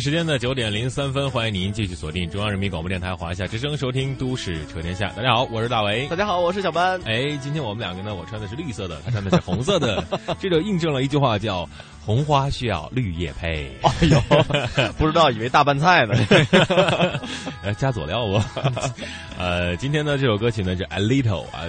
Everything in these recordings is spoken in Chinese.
时间的九点零三分，欢迎您继续锁定中央人民广播电台华夏之声，收听《都市车天下》。大家好，我是大为。大家好，我是小班。哎，今天我们两个呢，我穿的是绿色的，他穿的是红色的，这就印证了一句话，叫“红花需要绿叶配”。哎呦，不知道以为大拌菜呢，呃，加佐料不？呃，今天呢，这首歌曲呢是《A Little》啊。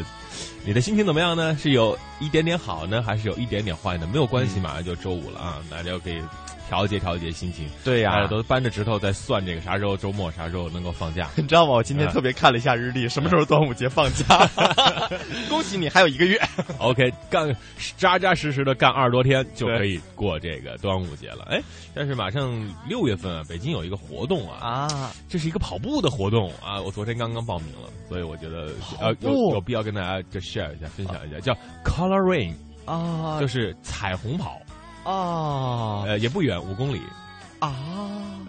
你的心情怎么样呢？是有一点点好呢，还是有一点点坏呢？没有关系，马上就周五了啊，大家可以。调节调节心情，对呀，都扳着指头在算这个啥时候周末，啥时候能够放假。你知道吗？我今天特别看了一下日历，什么时候端午节放假？恭喜你，还有一个月。OK，干扎扎实实的干二十多天就可以过这个端午节了。哎，但是马上六月份啊，北京有一个活动啊，啊，这是一个跑步的活动啊。我昨天刚刚报名了，所以我觉得呃有有必要跟大家就 share 一下，分享一下，叫 Color Rain 啊，就是彩虹跑。哦，呃，也不远，五公里，啊，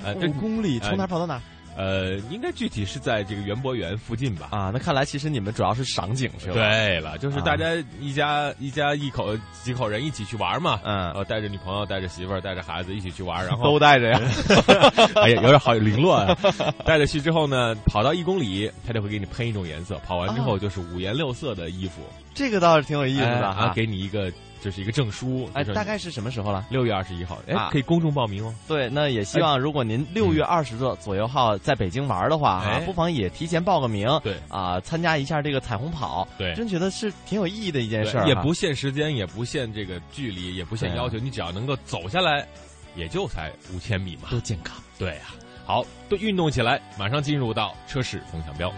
呃，五公里从哪跑到哪？呃，应该具体是在这个园博园附近吧？啊，那看来其实你们主要是赏景是吧？对了，就是大家一家一家一口几口人一起去玩嘛，嗯，呃，带着女朋友，带着媳妇儿，带着孩子一起去玩，然后都带着呀，哎呀，有点好凌乱，啊。带着去之后呢，跑到一公里，他就会给你喷一种颜色，跑完之后就是五颜六色的衣服，这个倒是挺有意思的啊，给你一个。就是一个证书，哎，大概是什么时候了？六月二十一号，哎，可以公众报名哦。对，那也希望如果您六月二十左左右号在北京玩的话，啊，不妨也提前报个名，对，啊，参加一下这个彩虹跑，对，真觉得是挺有意义的一件事儿，也不限时间，也不限这个距离，也不限要求，你只要能够走下来，也就才五千米嘛，多健康。对呀，好，都运动起来，马上进入到车市风向标。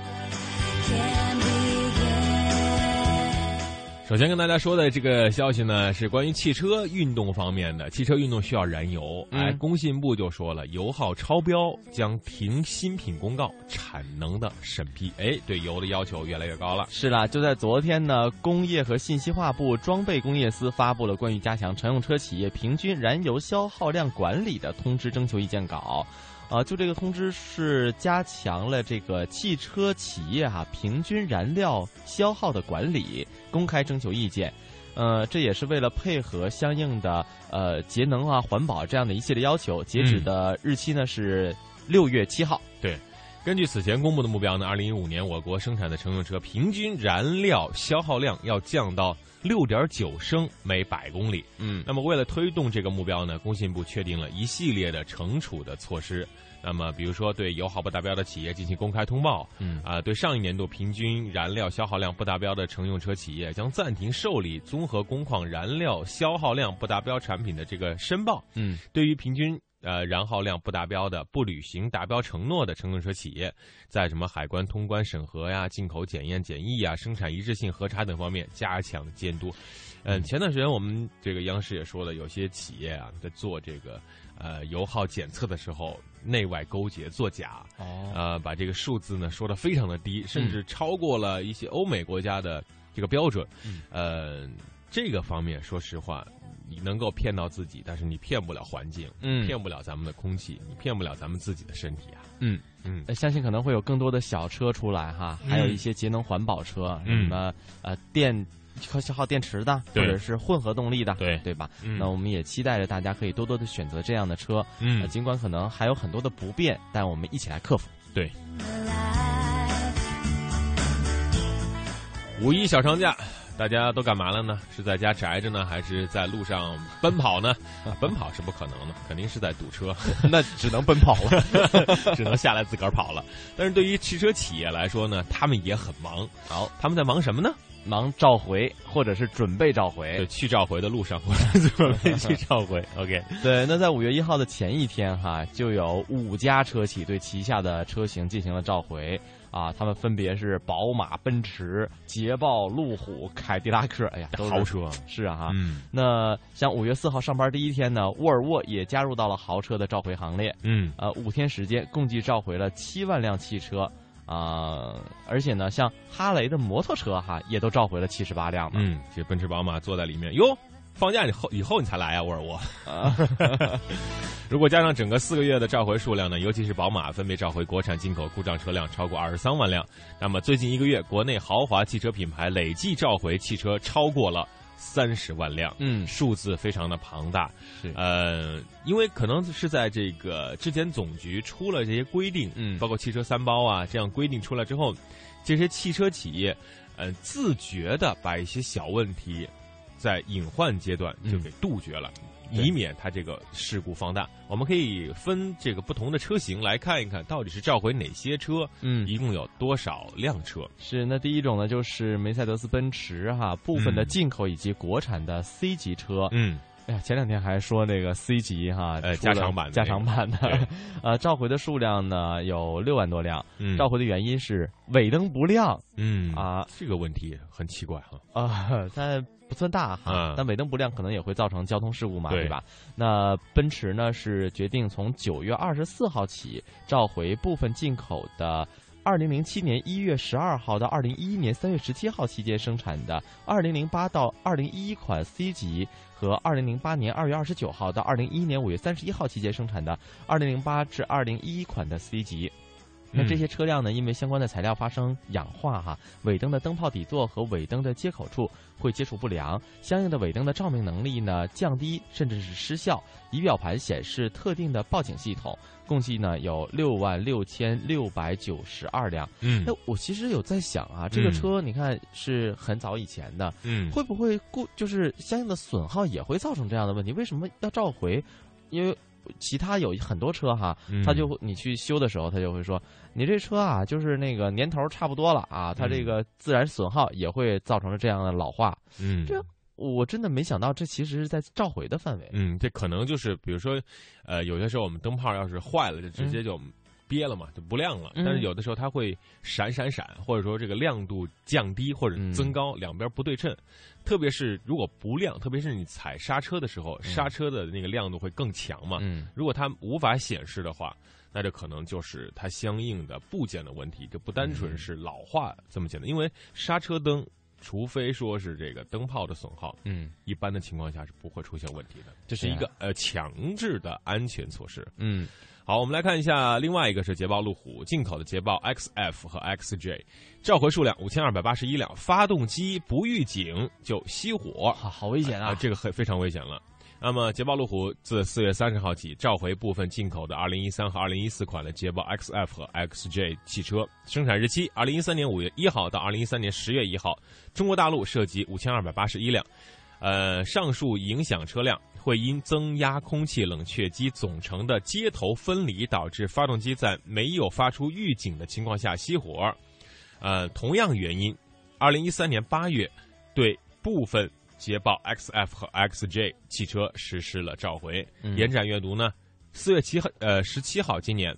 首先跟大家说的这个消息呢，是关于汽车运动方面的。汽车运动需要燃油，哎，工信部就说了，油耗超标将停新品公告产能的审批。哎，对油的要求越来越高了。是啦，就在昨天呢，工业和信息化部装备工业司发布了关于加强乘用车企业平均燃油消耗量管理的通知征求意见稿。啊，就这个通知是加强了这个汽车企业哈平均燃料消耗的管理，公开征求意见。呃，这也是为了配合相应的呃节能啊、环保这样的一系列要求。截止的日期呢是六月七号。对，根据此前公布的目标呢，二零一五年我国生产的乘用车平均燃料消耗量要降到六点九升每百公里。嗯，那么为了推动这个目标呢，工信部确定了一系列的惩处的措施。那么，比如说对油耗不达标的企业进行公开通报，嗯啊，对上一年度平均燃料消耗量不达标的乘用车企业将暂停受理综合工况燃料消耗量不达标产品的这个申报，嗯，对于平均呃燃耗量不达标的不履行达标承诺的乘用车企业，在什么海关通关审核呀、进口检验检疫呀、生产一致性核查等方面加强监督。嗯，前段时间我们这个央视也说了，有些企业啊在做这个呃油耗检测的时候。内外勾结作假，哦，呃，把这个数字呢说的非常的低，甚至超过了一些欧美国家的这个标准，呃，这个方面说实话，你能够骗到自己，但是你骗不了环境，嗯，骗不了咱们的空气，你骗不了咱们自己的身体啊，嗯嗯，相信可能会有更多的小车出来哈，还有一些节能环保车，什么呃电。可消耗电池的，或者是混合动力的，对对吧？那我们也期待着大家可以多多的选择这样的车。嗯，尽管可能还有很多的不便，但我们一起来克服。对。五一小长假，大家都干嘛了呢？是在家宅着呢，还是在路上奔跑呢？奔跑是不可能的，肯定是在堵车，那只能奔跑了，只能下来自个儿跑了。但是对于汽车企业来说呢，他们也很忙。好，他们在忙什么呢？忙召回或者是准备召对，回。去召回的路上，或者准备去召回。OK，对，那在五月一号的前一天哈，就有五家车企对旗下的车型进行了召回啊，他们分别是宝马、奔驰、捷豹、路虎、凯迪拉克，哎呀，都是豪车。是啊哈。嗯那像五月四号上班第一天呢，沃尔沃也加入到了豪车的召回行列。嗯呃，五天时间共计召回了七万辆汽车，啊、而且呢，像哈雷的摩托车哈，也都召回了七十八辆嘛。嗯，这奔驰、宝马坐在里面哟。放假以后以后你才来啊，沃尔沃。啊 如果加上整个四个月的召回数量呢，尤其是宝马分别召回国产、进口故障车辆超过二十三万辆，那么最近一个月，国内豪华汽车品牌累计召回汽车超过了三十万辆，嗯，数字非常的庞大。是呃，因为可能是在这个质检总局出了这些规定，嗯包括汽车三包啊这样规定出来之后，这些汽车企业，呃，自觉的把一些小问题在隐患阶段就给杜绝了。对以免它这个事故放大，我们可以分这个不同的车型来看一看，到底是召回哪些车，嗯，一共有多少辆车。是。那第一种呢，就是梅赛德斯奔驰哈部分的嗯进口以及国产的 C 级车。嗯，哎呀，前两天还说那个 C 级哈，呃加长版的加那个长版的，呃，召回的数量呢有六万多辆。嗯召回的原因是尾灯不亮嗯啊这个问题很奇怪哈。啊，但不算大哈嗯，但尾灯不亮可能也会造成交通事故嘛，对对吧？那奔驰呢是决定从九月二十四号起召回部分进口的。二零零七年一月十二号到二零一一年三月十七号期间生产的二零零八到二零一一款 C 级和二零零八年二月二十九号到二零一一年五月三十一号期间生产的二零零八至二零一一款的 C 级。那这些车辆呢，因为相关的材料发生氧化哈，尾灯的灯泡底座和尾灯的接口处会接触不良，相应的尾灯的照明能力呢降低甚至是失效。仪表盘显示特定的报警系统，共计呢有六万六千六百九十二辆。嗯那我其实有在想啊，这个嗯车你看是很早以前的，嗯，会不会故就是相应的损耗也会造成这样的问题？为什么要召回？因为其他有很多车哈，嗯他就会你去修的时候，他就会说你这车啊，就是那个年头差不多了啊，它这个自然损耗也会造成了这样的老化。嗯这我真的没想到，这其实是在召回的范围。嗯，这可能就是比如说，呃，有些时候我们灯泡要是坏了，就直接就憋了嘛，就不亮了。嗯但是有的时候它会闪闪闪，或者说这个亮度降低或者嗯增高，两边不对称。特别是如果不亮，特别是你踩刹车的时候，刹车的那个亮度会更强嘛。嗯如果它无法显示的话，那这可能就是它相应的部件的问题，这不单嗯纯是老化这么简单。因为刹车灯，除非说是这个灯泡的损耗，嗯一般的情况下是不会出现问题的。这是一个呃强制的安全措施。嗯好，我们来看一下另外一个是捷豹路虎进口的捷豹 XF 和 XJ，召回数量五千二百八十一辆，发动机不预警就熄火，好好危险啊！这个很非常危险了。那么，捷豹路虎自四月三十号起召回部分进口的二零一三和二零一四款的捷豹 XF 和 XJ 汽车，生产日期二零一三年五月一号到二零一三年十月一号，中国大陆涉及五千二百八十一辆。呃，上述影响车辆会因增压空气冷却机总成的接头分离，导致发动机在没有发出预警的情况下熄火。呃，同样原因，二零一三年八月对部分捷豹 XF 和 XJ 汽车实施了召回。嗯延展阅读呢，四月七号呃十七号今年。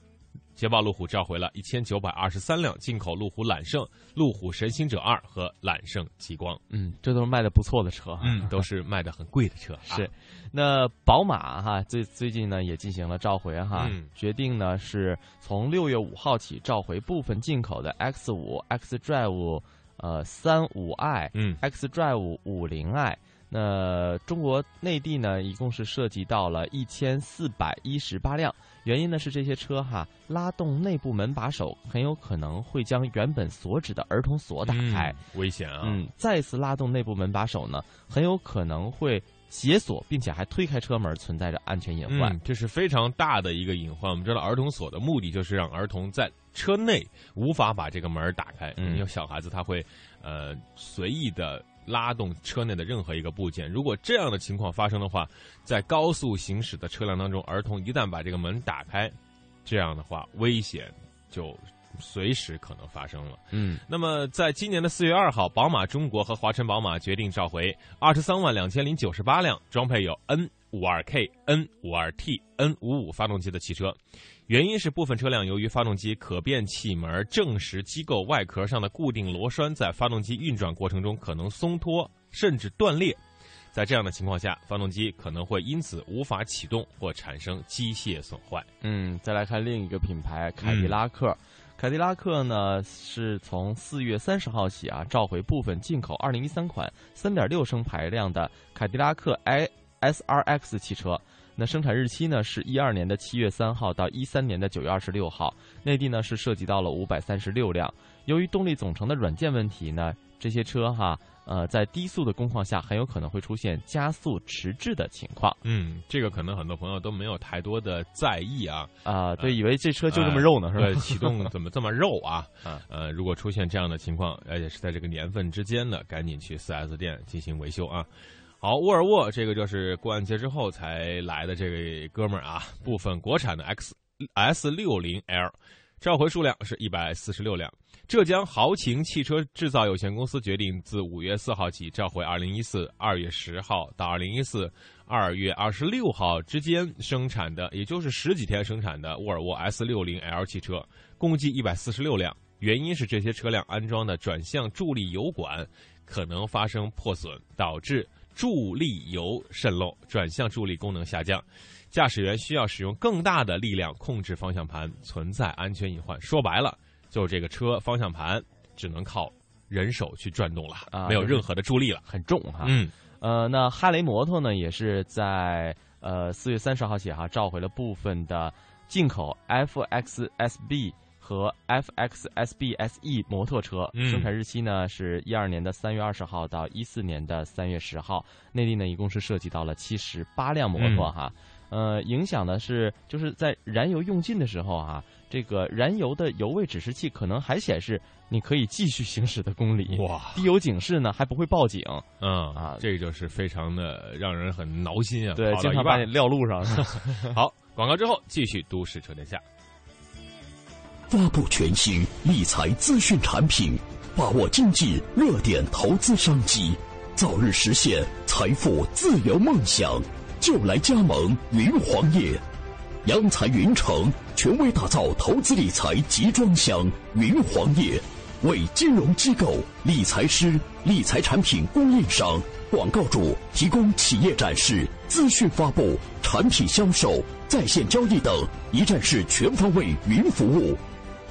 捷豹路虎召回了一千九百二十三辆进口路虎揽胜、路虎神行者二和揽胜极光，嗯，这都是卖的不错的车。嗯，都是卖的很贵的车。是啊，那宝马哈最最近呢也进行了召回哈，嗯决定呢是从六月五号起召回部分进口的 X 五、X Drive 呃三五 i、嗯 X Drive 五零 i。那中国内地呢，一共是涉及到了一千四百一十八辆。原因呢是这些车哈，拉动内部门把手很有可能会将原本锁止的儿童锁打开，嗯危险啊！嗯，再次拉动内部门把手呢，很有可能会解锁，并且还推开车门，存在着安全隐患。嗯，这是非常大的一个隐患。我们知道，儿童锁的目的就是让儿童在车内无法把这个门打开。嗯有小孩子他会呃随意的拉动车内的任何一个部件。如果这样的情况发生的话，在高速行驶的车辆当中，儿童一旦把这个门打开，这样的话危险就随时可能发生了。嗯，那么在今年的四月二号，宝马中国和华晨宝马决定召回二十三万两千零九十八辆装配有 N 五二 K、N 五二 T、N 五五发动机的汽车，原因是部分车辆由于发动机可变气门正时机构外壳上的固定螺栓在发动机运转过程中可能松脱甚至断裂。在这样的情况下，发动机可能会因此无法启动或产生机械损坏。嗯，再来看另一个品牌凯迪拉克。凯迪拉克呢是从四月三十号起啊，召回部分进口二零一三款三点六升排量的凯迪拉克 i S R X 汽车。那生产日期呢是一二年的七月三号到一三年的九月二十六号。内地呢是涉及到了五百三十六辆。由于动力总成的软件问题呢，这些车哈。呃，在低速的工况下，很有可能会出现加速迟滞的情况。嗯，这个可能很多朋友都没有太多的在意啊。啊，对，以为这车就这么肉呢，是吧？对，启动怎么这么肉 啊？呃，如果出现这样的情况，而且是在这个年份之间的，赶紧去四 S 店进行维修啊。好，沃尔沃这个就是过完节之后才来的这位哥们儿啊，部分国产的 X S 六零 L，召回数量是一百四十六辆。浙江豪情汽车制造有限公司决定自五月四号起召回二零一四二月十号到二零一四二月二十六号之间生产的，也就是十几天生产的沃尔沃 S 六零 L 汽车，共计一百四十六辆。原因是这些车辆安装的转向助力油管可能发生破损，导致助力油渗漏，转向助力功能下降，驾驶员需要使用更大的力量控制方向盘，存在安全隐患。说白了。就是这个车方向盘只能靠人手去转动了，啊，没有任何的助力了，很重哈。嗯，呃，那哈雷摩托呢，也是在呃四月三十号起哈召回了部分的进口 FXSB 和 FXSB-SE 摩托车，生产日期呢是一二年的三月二十号到一四年的三月十号，内地呢一共是涉及到了七十八辆摩托哈。呃，影响的是就是在燃油用尽的时候啊。这个燃油的油位指示器可能还显示你可以继续行驶的公里，哇！低油警示呢还不会报警，嗯啊，这就是非常的让人很挠心啊。对，经常把你撂路上。好，广告之后继续都市车天下，发布全新理财资讯产品，把握经济热点投资商机，早日实现财富自由梦想，就来加盟云黄业。央财云城权威打造投资理财集装箱云黄业，为金融机构、理财师、理财产品供应商、广告主提供企业展示、资讯发布、产品销售、在线交易等一站式全方位云服务。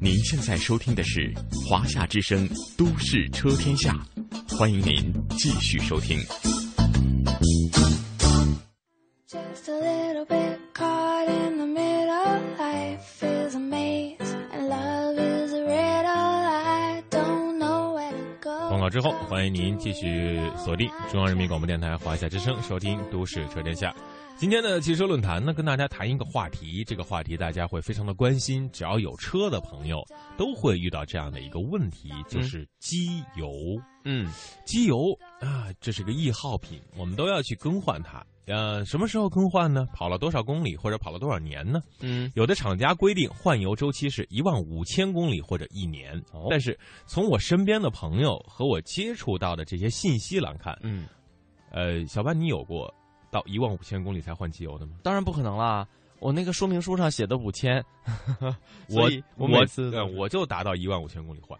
您现在收听的是华夏之声《都市车天下》。欢迎您继续收听。广告之后，欢迎您继续锁定中央人民广播电台华夏之声，收听《都市车天下》。今天的汽车论坛呢，跟大家谈一个话题，这个话题大家会非常的关心。只要有车的朋友，都会遇到这样的一个问题，就是机油。嗯，机油啊，这是个易耗品，我们都要去更换它。呃，什么时候更换呢？跑了多少公里或者跑了多少年呢？嗯，有的厂家规定换油周期是一万五千公里或者一年。哦，但是从我身边的朋友和我接触到的这些信息来看，嗯，呃，小班，你有过？到一万五千公里才换机油的吗？当然不可能啦！我那个说明书上写的五千，我我每次我就达到一万五千公里换。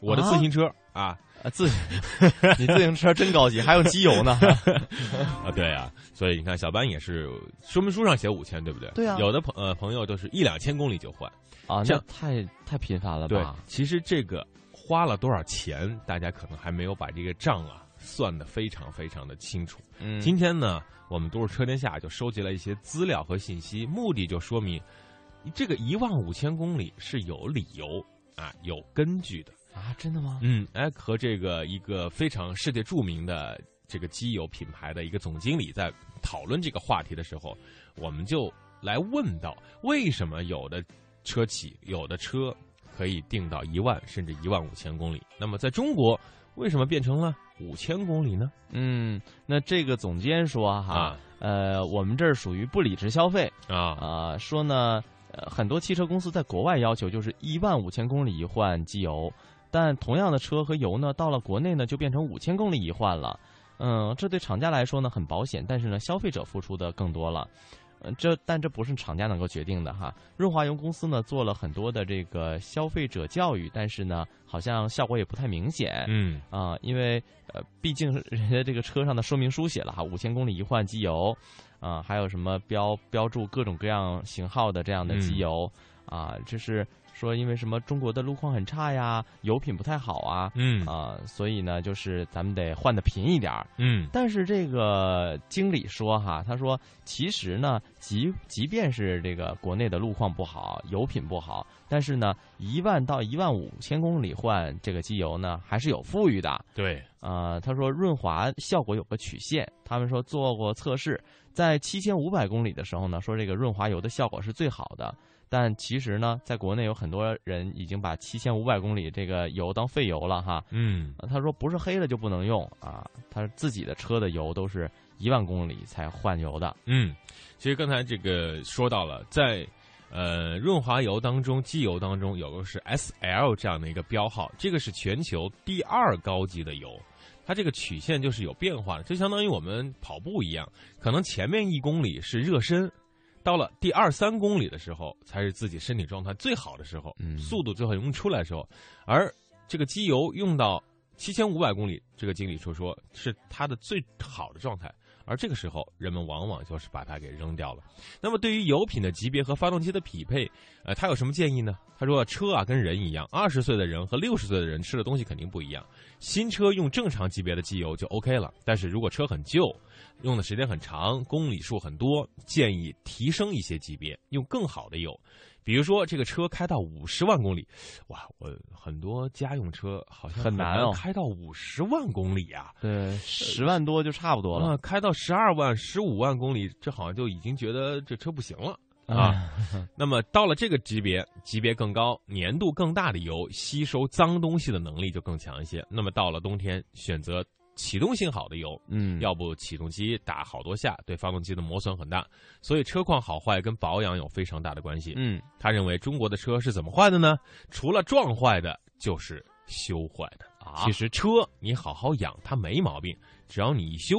我的自行车啊啊自，你自行车真高级，还有机油呢 啊！对啊，所以你看小班也是说明书上写五千，对不对？对啊，有的朋呃朋友都是一两千公里就换啊，这太太频繁了吧？对，其实这个花了多少钱，大家可能还没有把这个账啊。算的非常非常的清楚。嗯，今天呢，我们都市车天下就收集了一些资料和信息，目的就说明这个一万五千公里是有理由啊，有根据的。啊，真的吗？嗯，哎，和这个一个非常世界著名的这个机油品牌的一个总经理在讨论这个话题的时候，我们就来问到，为什么有的车企、有的车可以定到一万甚至一万五千公里？那么在中国，为什么变成了五千公里呢？嗯，那这个总监说哈，啊呃，我们这儿属于不理智消费啊啊、说呢，呃，很多汽车公司在国外要求就是一万五千公里一换机油，但同样的车和油呢，到了国内呢就变成五千公里一换了。嗯，这对厂家来说呢很保险，但是呢，消费者付出的更多了。呃，这但这不是厂家能够决定的哈。润滑油公司呢做了很多的这个消费者教育，但是呢，好像效果也不太明显。嗯啊，因为呃，毕竟人家这个车上的说明书写了哈，五千公里一换机油，啊，还有什么标标注各种各样型号的这样的机嗯油，啊，这是说因为什么中国的路况很差呀，油品不太好啊，嗯啊，所以呢，就是咱们得换的频一点儿。嗯但是这个经理说哈，他说其实呢，即即便是这个国内的路况不好，油品不好，但是呢，一万到一万五千公里换这个机油呢，还是有富裕的。对，呃，他说润滑效果有个曲线，他们说做过测试，在七千五百公里的时候呢，说这个润滑油的效果是最好的。但其实呢，在国内有很多人已经把七千五百公里这个油当废油了哈。嗯呃他说不是黑了就不能用啊，他自己的车的油都是一万公里才换油的。嗯，其实刚才这个说到了，在呃润滑油当中，机油当中有个是 S L 这样的一个标号，这个是全球第二高级的油。它这个曲线就是有变化的，就相当于我们跑步一样，可能前面一公里是热身，到了第二三公里的时候，才是自己身体状态最好的时候，嗯速度最好用出来的时候，而这个机油用到七千五百公里，这个经理说说是他的最好的状态，而这个时候人们往往就是把它给扔掉了。那么对于油品的级别和发动机的匹配，呃，他有什么建议呢？他说车啊跟人一样，二十岁的人和六十岁的人吃的东西肯定不一样。新车用正常级别的机油就 OK 了，但是如果车很旧，用的时间很长，公里数很多，建议提升一些级别，用更好的油。比如说这个车开到五十万公里，哇，我很多家用车好像很难哦开到五十万公里啊。对，十万多就差不多啊，了开到十二万、十五万公里，这好像就已经觉得这车不行了 啊。那么到了这个级别，级别更高、粘度更大的油，吸收脏东西的能力就更强一些。那么到了冬天，选择启动性好的油，嗯，要不启动机打好多下，对发动机的磨损很大。所以车况好坏跟保养有非常大的关系。嗯他认为中国的车是怎么坏的呢？除了撞坏的，就是修坏的。啊其实车你好好养，它没毛病，只要你一修，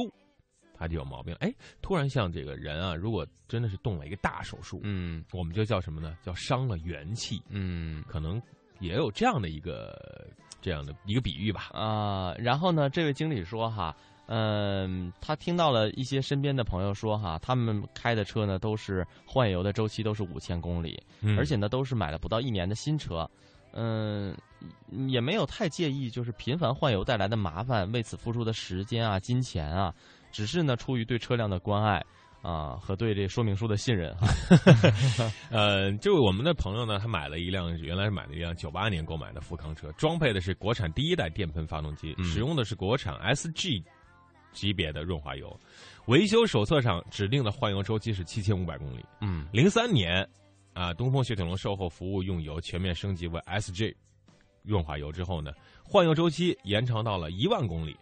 它就有毛病。哎，突然像这个人啊，如果真的是动了一个大手术，嗯我们就叫什么呢？叫伤了元气，嗯可能也有这样的一个这样的一个比喻吧。啊，然后呢，这位经理说哈。嗯，他听到了一些身边的朋友说哈，他们开的车呢都是换油的周期都是五千公里，嗯而且呢都是买了不到一年的新车，嗯，也没有太介意就是频繁换油带来的麻烦，为此付出的时间啊、金钱啊，只是呢出于对车辆的关爱啊和对这说明书的信任哈。呃，这位我们的朋友呢，他买了一辆，原来是买了一辆九八年购买的富康车，装配的是国产第一代电喷发动机，嗯使用的是国产 SG 级别的润滑油，维修手册上指定的换油周期是七千五百公里。嗯零三年，啊，东风雪铁龙售后服务用油全面升级为 SG 润滑油之后呢，换油周期延长到了一万公里。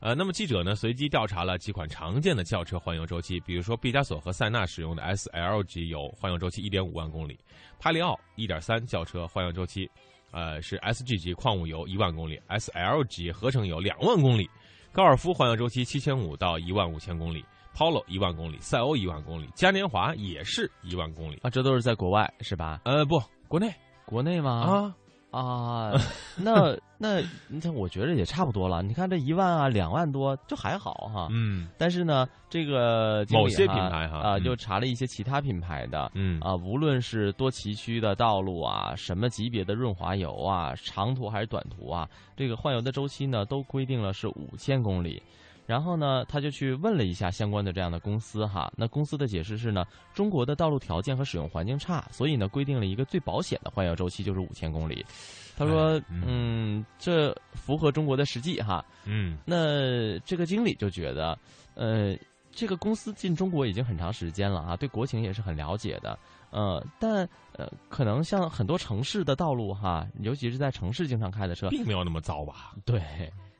呃，那么记者呢随机调查了几款常见的轿车换油周期，比如说毕加索和塞纳使用的 SL 级油换油周期一点五万公里，帕里奥一点三轿车换油周期，呃是 SG 级矿物油一万公里，SL 级合成油两万公里，高尔夫换油周期七千五到一万五千公里，Polo 一万公里，赛欧一万公里，嘉年华也是一万公里。啊，这都是在国外是吧？呃，不，国内国内吗？啊啊，那那你看，我觉得也差不多了。你看这一万啊，两万多就还好哈。嗯但是呢，这个某些品牌哈啊，嗯就查了一些其他品牌的，嗯啊，无论是多崎岖的道路啊，什么级别的润滑油啊，长途还是短途啊，这个换油的周期呢，都规定了是五千公里。然后呢，他就去问了一下相关的这样的公司哈，那公司的解释是呢，中国的道路条件和使用环境差，所以呢，规定了一个最保险的换油周期就是五千公里。他说嗯，这符合中国的实际哈。嗯那这个经理就觉得，呃，这个公司进中国已经很长时间了啊，对国情也是很了解的。呃，但呃，可能像很多城市的道路哈，尤其是在城市经常开的车，并没有那么糟吧？对，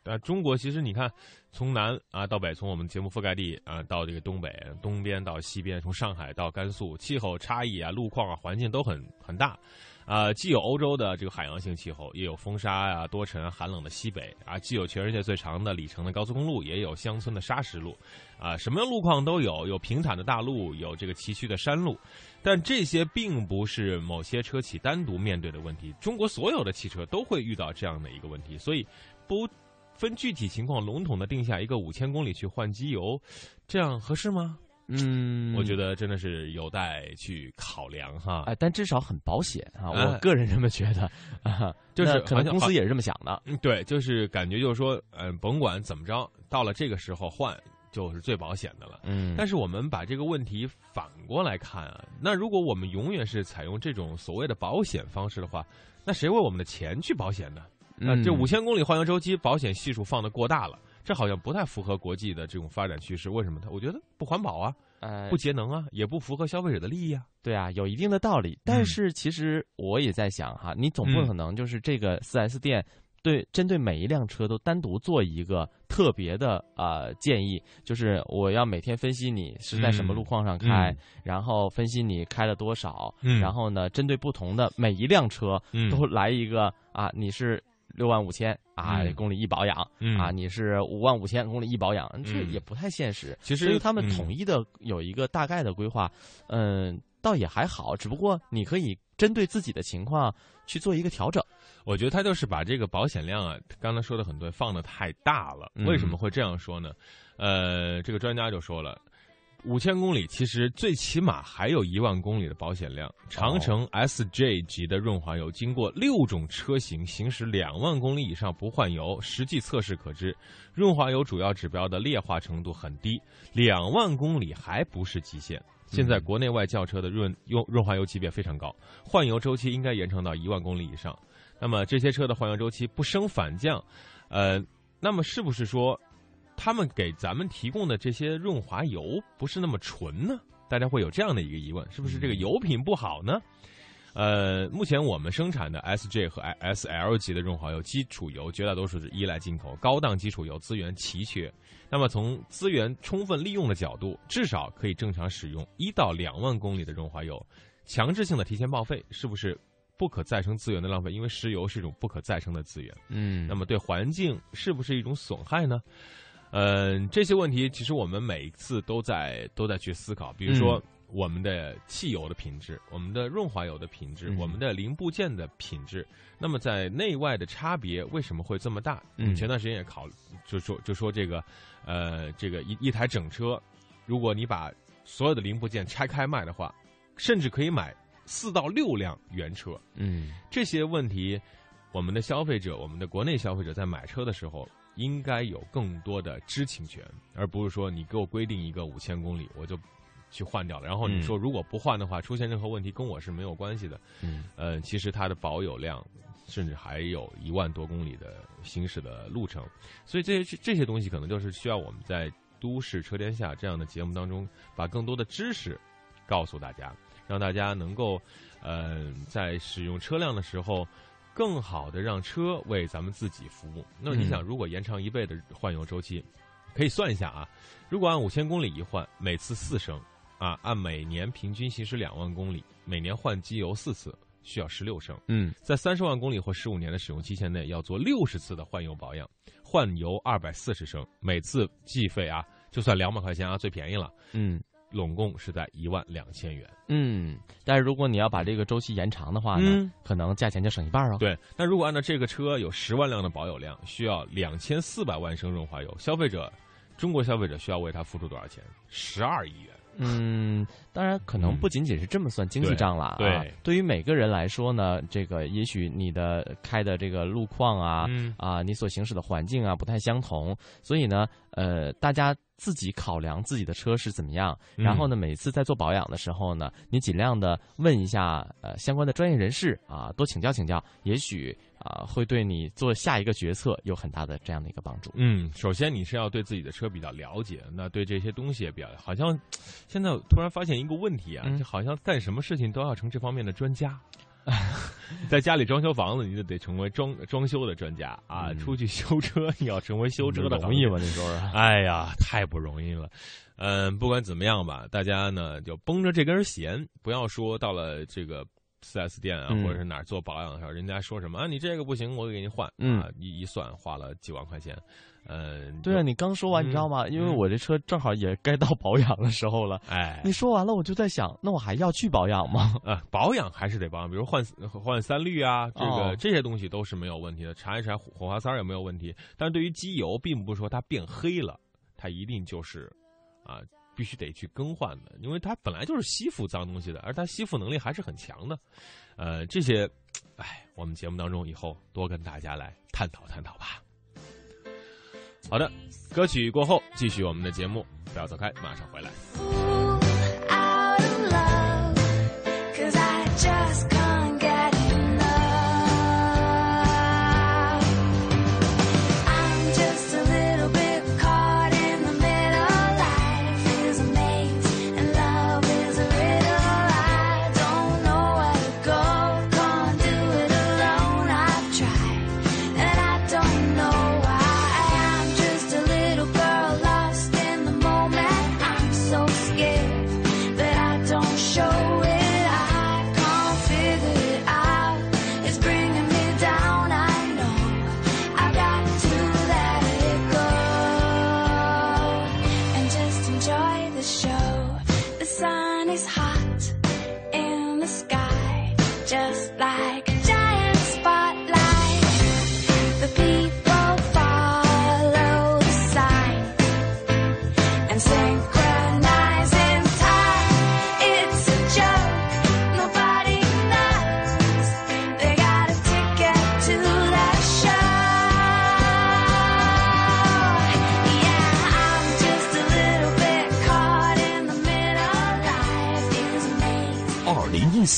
呃，中国其实你看，从南啊到北，从我们节目覆盖地啊到这个东北，东边到西边，从上海到甘肃，气候差异啊、路况啊、环境都很很大。啊，既有欧洲的这个海洋性气候，也有风沙呀、多尘、寒冷的西北啊，既有全世界最长的里程的高速公路，也有乡村的砂石路，啊，什么路况都有，有平坦的大路，有这个崎岖的山路，但这些并不是某些车企单独面对的问题，中国所有的汽车都会遇到这样的一个问题，所以不分具体情况笼统的定下一个五千公里去换机油，这样合适吗？嗯，我觉得真的是有待去考量哈。哎，但至少很保险啊，哎我个人这么觉得 啊，就是可能公司也是这么想的。嗯，对，就是感觉就是说，嗯、甭管怎么着，到了这个时候换就是最保险的了。嗯，但是我们把这个问题反过来看啊，那如果我们永远是采用这种所谓的保险方式的话，那谁为我们的钱去保险呢？那这嗯五千公里换油周期保险系数放的过大了，这好像不太符合国际的这种发展趋势。为什么呢？我觉得不环保啊，哎不节能啊，也不符合消费者的利益啊。对啊，有一定的道理。但是其实我也在想哈，你总不嗯可能就是这个四 S 店对针对每一辆车都单独做一个特别的呃建议，就是我要每天分析你是在什么嗯路况上开，嗯然后分析你开了多少，嗯然后呢，针对不同的每一辆车嗯都来一个啊，你是。六万五千啊，嗯公里一保养、嗯啊，你是五万五千公里一保养，这嗯也不太现实。其实所以他们嗯统一的有一个大概的规划，嗯，倒也还好，只不过你可以针对自己的情况去做一个调整。我觉得他就是把这个保险量啊，刚才说的很对，放的太大了。嗯为什么会这样说呢？呃，这个专家就说了。五千公里其实最起码还有一万公里的保险量。长城 SJ 级的润滑油经过六种车型行驶两万公里以上不换油，实际测试可知，润滑油主要指标的劣化程度很低，两万公里还不是极限。现在国内外轿车的润用润滑油级别非常高，换油周期应该延长到一万公里以上。那么这些车的换油周期不升反降，呃，那么是不是说他们给咱们提供的这些润滑油不是那么纯呢？大家会有这样的一个疑问：是不是这个油品不好呢？呃，目前我们生产的 SJ 和 SL 级的润滑油基础油，绝大多数是依赖进口，高档基础油资源奇缺。那么从资源充分利用的角度，至少可以正常使用一到两万公里的润滑油。强制性的提前报废，是不是不可再生资源的浪费？因为石油是一种不可再生的资源。嗯那么对环境是不是一种损害呢？嗯、这些问题其实我们每一次都在都在去思考，比如说。我们的汽油的品质，我们的润滑油的品质，嗯我们的零部件的品质，那么在内外的差别为什么会这么大？嗯前段时间也考，就说就说这个，呃，这个一一台整车，如果你把所有的零部件拆开卖的话，甚至可以买四到六辆原车。嗯这些问题，我们的消费者，我们的国内消费者在买车的时候，应该有更多的知情权，而不是说你给我规定一个五千公里，我就去换掉了。然后你说如果不换的话，出现任何问题跟我是没有关系的。嗯呃，其实它的保有量甚至还有一万多公里的行驶的路程，所以这些这些东西可能就是需要我们在都市车天下这样的节目当中，把更多的知识告诉大家，让大家能够呃在使用车辆的时候。更好的让车为咱们自己服务。那么你想，如果延长一倍的换油周期，可以算一下啊，如果按五千公里一换，每次四升，啊，按每年平均行驶两万公里，每年换机油四次，需要十六升。嗯在三十万公里或十五年的使用期限内，要做六十次的换油保养，换油二百四十升，每次计费啊，就算两百块钱啊，最便宜了。嗯拢共是在一万两千元。嗯，但是如果你要把这个周期延长的话呢，嗯可能价钱就省一半哦。，对，那如果按照这个车有十万辆的保有量，需要两千四百万升润滑油，消费者，中国消费者需要为它付出多少钱？十二亿元。嗯，当然可能不仅仅是这么算经济账了啊。对对。对于每个人来说呢，这个也许你的开的这个路况啊，嗯。啊，你所行驶的环境啊不太相同，所以呢，呃，大家自己考量自己的车是怎么样，嗯。然后呢，每次在做保养的时候呢，你尽量的问一下呃相关的专业人士啊，多请教请教，也许啊会对你做下一个决策有很大的这样的一个帮助。嗯，首先你是要对自己的车比较了解，那对这些东西也比较，好像现在突然发现一个问题啊，嗯就好像干什么事情都要成这方面的专家。在家里装修房子，你就得成为装装修的专家啊；嗯出去修车，你要成为修车的容易吗？你说 说。哎呀，太不容易了。嗯，不管怎么样吧，大家呢就绷着这根弦，不要说到了这个四 S 店啊，嗯或者是哪儿做保养的时候，人家说什么啊，你这个不行，我给你换，嗯啊，一一算花了几万块钱，嗯，对啊，你刚说完，嗯你知道吗？因为嗯我这车正好也该到保养的时候了。哎，你说完了，我就在想，那我还要去保养吗？啊，保养还是得保养，比如换换三滤啊，这个、哦这些东西都是没有问题的，查一查火火花塞儿也没有问题。但是对于机油，并不是说它变黑了，它一定就是啊，必须得去更换的，因为它本来就是吸附脏东西的，而它吸附能力还是很强的。呃，这些，哎，我们节目当中以后多跟大家来探讨探讨吧。好的，歌曲过后继续我们的节目，不要走开，马上回来。cause i just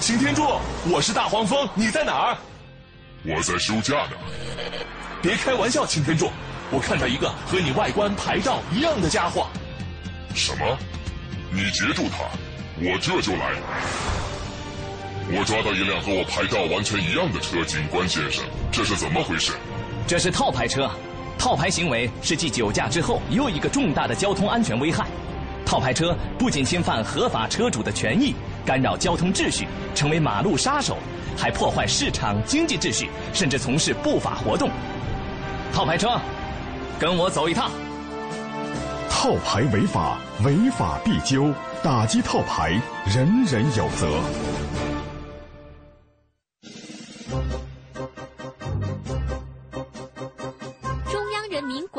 擎天柱，我是大黄蜂，你在哪儿？我在休假呢。别开玩笑，擎天柱，我看到一个和你外观牌照一样的家伙。什么？你截住他，我这就来。我抓到一辆和我牌照完全一样的车，警官先生，这是怎么回事？这是套牌车，套牌行为是继酒驾之后又一个重大的交通安全危害。套牌车不仅侵犯合法车主的权益，干扰交通秩序，成为马路杀手，还破坏市场经济秩序，甚至从事不法活动。套牌车，跟我走一趟。套牌违法，违法必究，打击套牌，人人有责。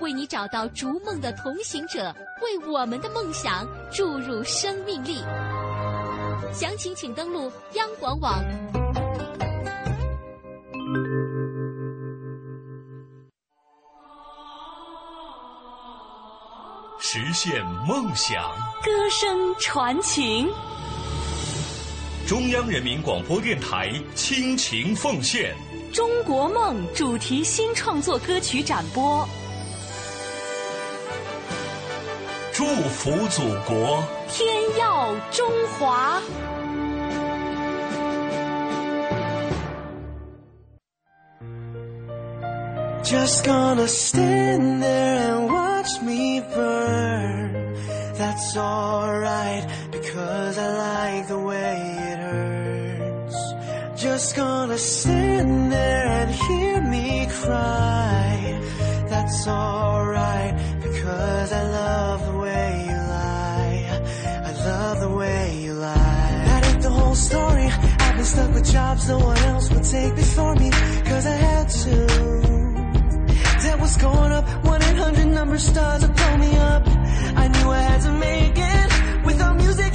为你找到逐梦的同行者，为我们的梦想注入生命力。详情请登录央广网。实现梦想，歌声传情。中央人民广播电台倾情奉献《中国梦》主题新创作歌曲展播，祝福祖国，天耀中华。 Just gonna stand there and watch me burn. That's alright because I like the way it hurts. Just gonna stand there and hear me cry. That's alright because I love love the way you lie. That ain't the whole story. I've been stuck with jobs no one else would take before me. Cause I had to. Debt was going up, 1-800 number starts to blow me up. I knew I had to make it. Without music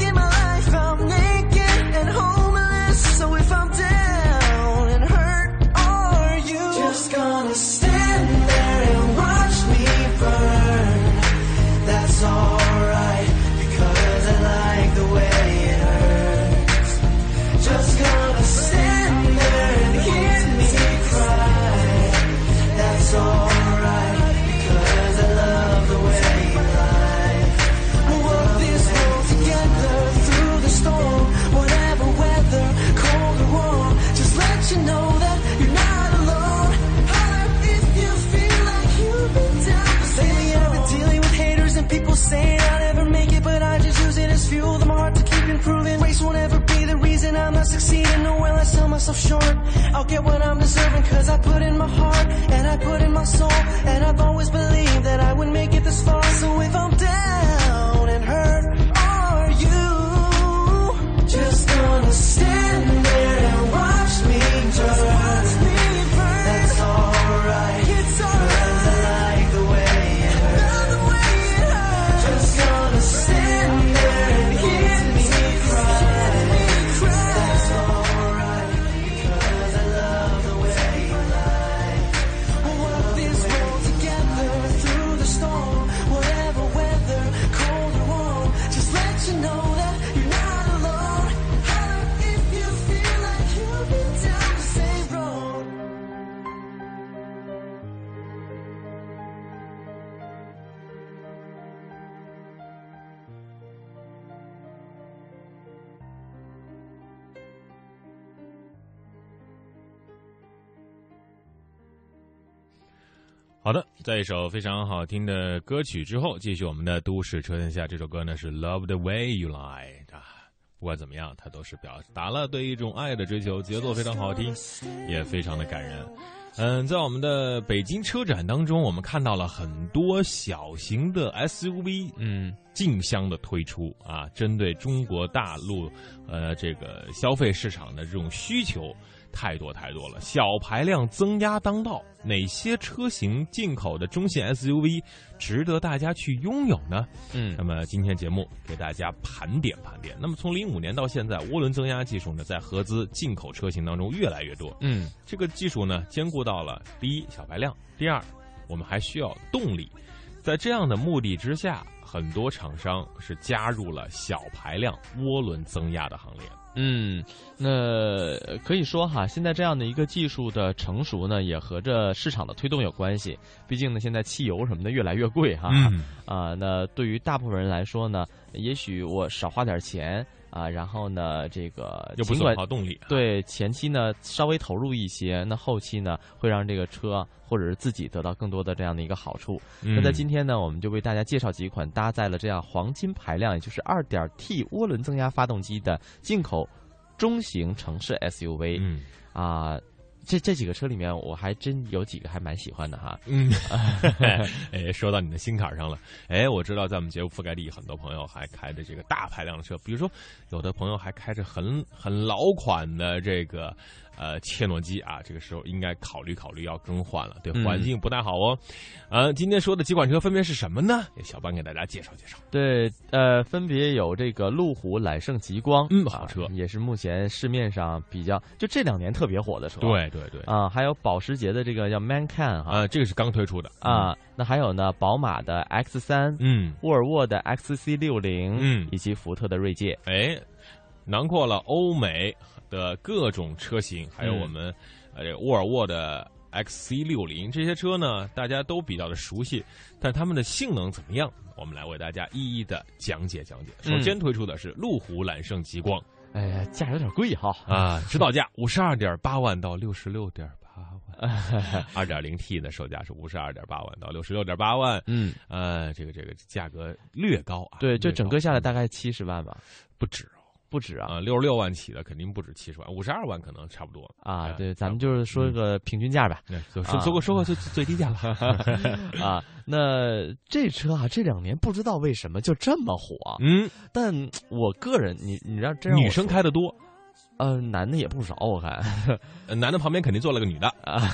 一首非常好听的歌曲之后，继续我们的《都市车天下》。这首歌呢是《Love the Way You Lie》啊，不管怎么样，它都是表达了对一种爱的追求，节奏非常好听，也非常的感人。嗯，在我们的北京车展当中，我们看到了很多小型的 SUV，嗯，竞相的推出啊，针对中国大陆呃这个消费市场的这种需求。太多太多了，小排量增压当道，哪些车型进口的中型 SUV 值得大家去拥有呢？嗯，那么今天节目给大家盘点盘点。那么从零五年到现在，涡轮增压技术呢，在合资进口车型当中越来越多。嗯，这个技术呢，兼顾到了第一小排量，第二我们还需要动力。在这样的目的之下，很多厂商是加入了小排量涡轮增压的行列。嗯，那呃可以说哈，现在这样的一个技术的成熟呢，也和这市场的推动有关系。毕竟呢，现在汽油什么的越来越贵哈。嗯啊，那对于大部分人来说呢，也许我少花点钱啊，然后呢，这个又不尽管损耗动力。对前期呢稍微投入一些，那后期呢会让这个车或者是自己得到更多的这样的一个好处。嗯那在今天呢，我们就为大家介绍几款搭载了这样黄金排量，也就是二点 T 涡轮增压发动机的进口中型城市 SUV。嗯啊。这这几个车里面，我还真有几个还蛮喜欢的哈。嗯，哎，说到你的心坎上了。哎，我知道在我们节目覆盖地，很多朋友还开着这个大排量的车，比如说有的朋友还开着很很老款的这个呃切诺基啊，这个时候应该考虑考虑要更换了，对嗯环境不太好哦。呃，今天说的几款车分别是什么呢？小班给大家介绍介绍。对，呃，分别有这个路虎揽胜极光，嗯，好车，也是目前市面上比较就这两年特别火的车。对对对，啊，还有保时捷的这个叫 Macan 哈，啊，这个是刚推出的啊。那还有呢，宝马的 X 三，嗯，沃尔沃的 XC 六零，嗯，以及福特的锐界，哎，囊括了欧美的各种车型，还有我们、呃沃尔沃的 XC 六零这些车呢，大家都比较的熟悉，但它们的性能怎么样？我们来为大家一一的讲解讲解。首先推出的是路虎揽胜极光，哎呀，价有点贵哈。啊，指导价五十二点八万到六十六点八万，二点零 T 的售价是五十二点八万到六十六点八万，嗯，呃，这个这个价格略高啊，对，就整个下来大概七十万吧，不止。哦。不止啊，啊，六十六万起的肯定不止七十万，五十二万可能差不多啊。对，咱们就是说个平均价吧，对，说说过说过最最低价了 啊。那这车啊，这两年不知道为什么就这么火，嗯，但我个人，你你让这女生开的多，呃，男的也不少，我看，男的旁边肯定坐了个女的啊。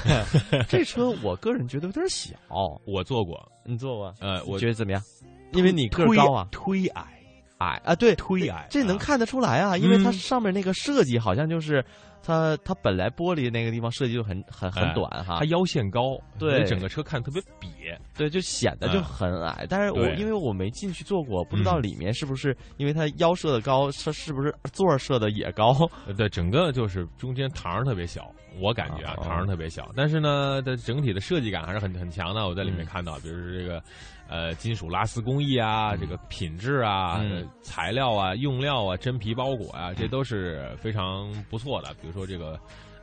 这车我个人觉得有点小，我坐过，你坐过？呃，我觉得怎么样？因为你个高啊，忒矮。矮啊，对，忒矮，这能看得出来啊，因为它上面那个设计好像就是它它本来玻璃那个地方设计就很很很短哈，它腰线高，对，整个车看特别瘪，对，就显得就很矮。但是我因为我没进去坐过，不知道里面是不是因为它腰设的高，它是不是座设的也高？对，整个就是中间膛特别小，我感觉啊膛特别小，但是呢，它整体的设计感还是很很强的。我在里面看到，比如说这个。呃，金属拉丝工艺啊，这个品质啊，嗯、材料啊，用料啊，真皮包裹啊，这都是非常不错的。比如说这个，